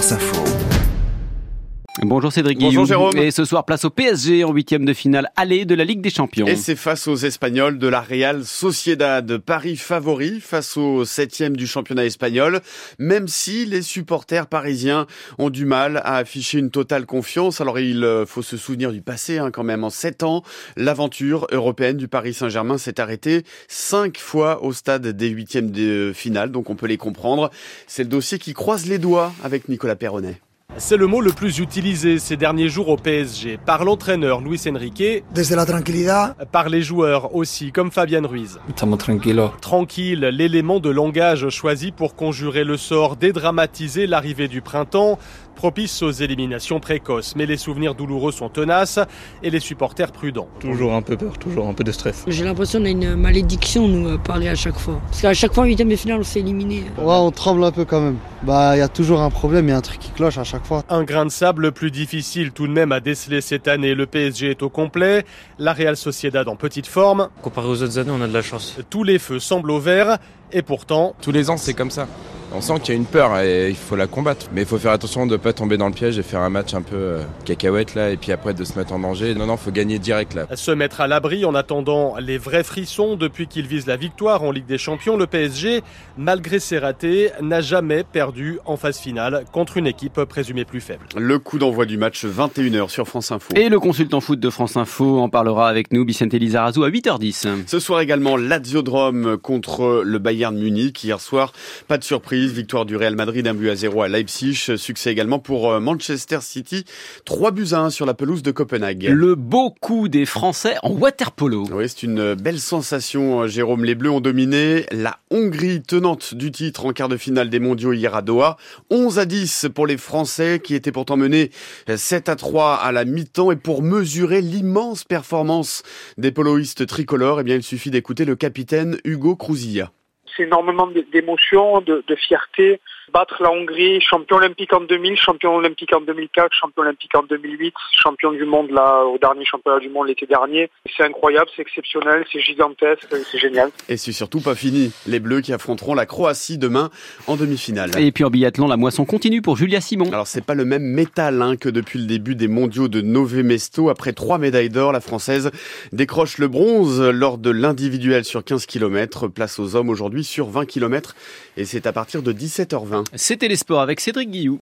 France Info. Bonjour Cédric Bonjour Guillaume. Jérôme. Et ce soir, place au PSG en huitième de finale aller de la Ligue des Champions. Et c'est face aux Espagnols de la Real Sociedad. Paris favori face au septième du championnat espagnol, même si les supporters parisiens ont du mal à afficher une totale confiance. Alors il euh, faut se souvenir du passé hein, quand même. En sept ans, l'aventure européenne du Paris Saint-Germain s'est arrêtée cinq fois au stade des huitièmes de finale, donc on peut les comprendre. C'est le dossier qui croise les doigts avec Nicolas Perronnet. C'est le mot le plus utilisé ces derniers jours au PSG, par l'entraîneur Luis Enrique, Desde la tranquilidad, par les joueurs aussi, comme Fabien Ruiz. Estamos tranquilos. Tranquille, l'élément de langage choisi pour conjurer le sort, dédramatiser l'arrivée du printemps, propice aux éliminations précoces. Mais les souvenirs douloureux sont tenaces et les supporters prudents. Toujours un peu peur, toujours un peu de stress. J'ai l'impression qu'on a une malédiction, nous, à Paris, à chaque fois. Parce qu'à chaque fois, en huitième de finale, on s'est éliminé. Ouais, on tremble un peu quand même. Bah, il y a toujours un problème, il y a un truc qui cloche à chaque fois. Un grain de sable plus difficile tout de même à déceler cette année. Le PSG est au complet, la Real Sociedad en petite forme. Comparé aux autres années, on a de la chance. Tous les feux semblent au vert et pourtant, Tous les ans, c'est comme ça. On sent qu'il y a une peur et il faut la combattre. Mais il faut faire attention de ne pas tomber dans le piège et faire un match un peu euh, cacahuète là et puis après de se mettre en danger. Non, non, faut gagner direct là. se mettre à l'abri en attendant les vrais frissons depuis qu'il vise la victoire en Ligue des Champions. Le PSG, malgré ses ratés, n'a jamais perdu en phase finale contre une équipe présumée plus faible. Le coup d'envoi du match 21h sur France Info. Et le consultant foot de France Info en parlera avec nous, Vicente Lizarazu, à 8h10. Ce soir également, Lazio-Drome contre le Bayern Munich. Hier soir, pas de surprise, victoire du Real Madrid, un but à zéro à Leipzig. Succès également pour euh, Manchester City, 3 buts à 1 sur la pelouse de Copenhague. Le beau coup des Français en waterpolo. Oui, c'est une belle sensation, euh, Jérôme. Les Bleus ont dominé la Hongrie, tenante du titre en quart de finale des mondiaux hier à Doha. 11 à 10 pour les Français qui étaient pourtant menés 7 à 3 à la mi-temps. Et pour mesurer l'immense performance des poloistes tricolores, eh bien, il suffit d'écouter le capitaine Hugo Crouzilla. C'est énormément d'émotions, de fierté. Battre la Hongrie, champion olympique en 2000, champion olympique en 2004, champion olympique en 2008, champion du monde là au dernier championnat du monde l'été dernier. C'est incroyable, c'est exceptionnel, c'est gigantesque, c'est génial. Et c'est surtout pas fini. Les Bleus qui affronteront la Croatie demain en demi-finale. Et puis en biathlon, la moisson continue pour Julia Simon. Alors c'est pas le même métal hein, que depuis le début des mondiaux de Nové Mesto. Après trois médailles d'or, la française décroche le bronze lors de l'individuel sur 15 km. Place aux hommes aujourd'hui sur 20 km et c'est à partir de 17h20. C'était les sports avec Cédric Guillou.